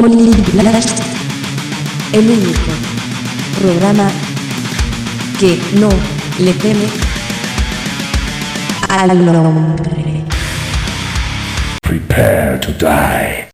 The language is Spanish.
Only Blast, el único programa que no le teme al nombre. Prepare to die.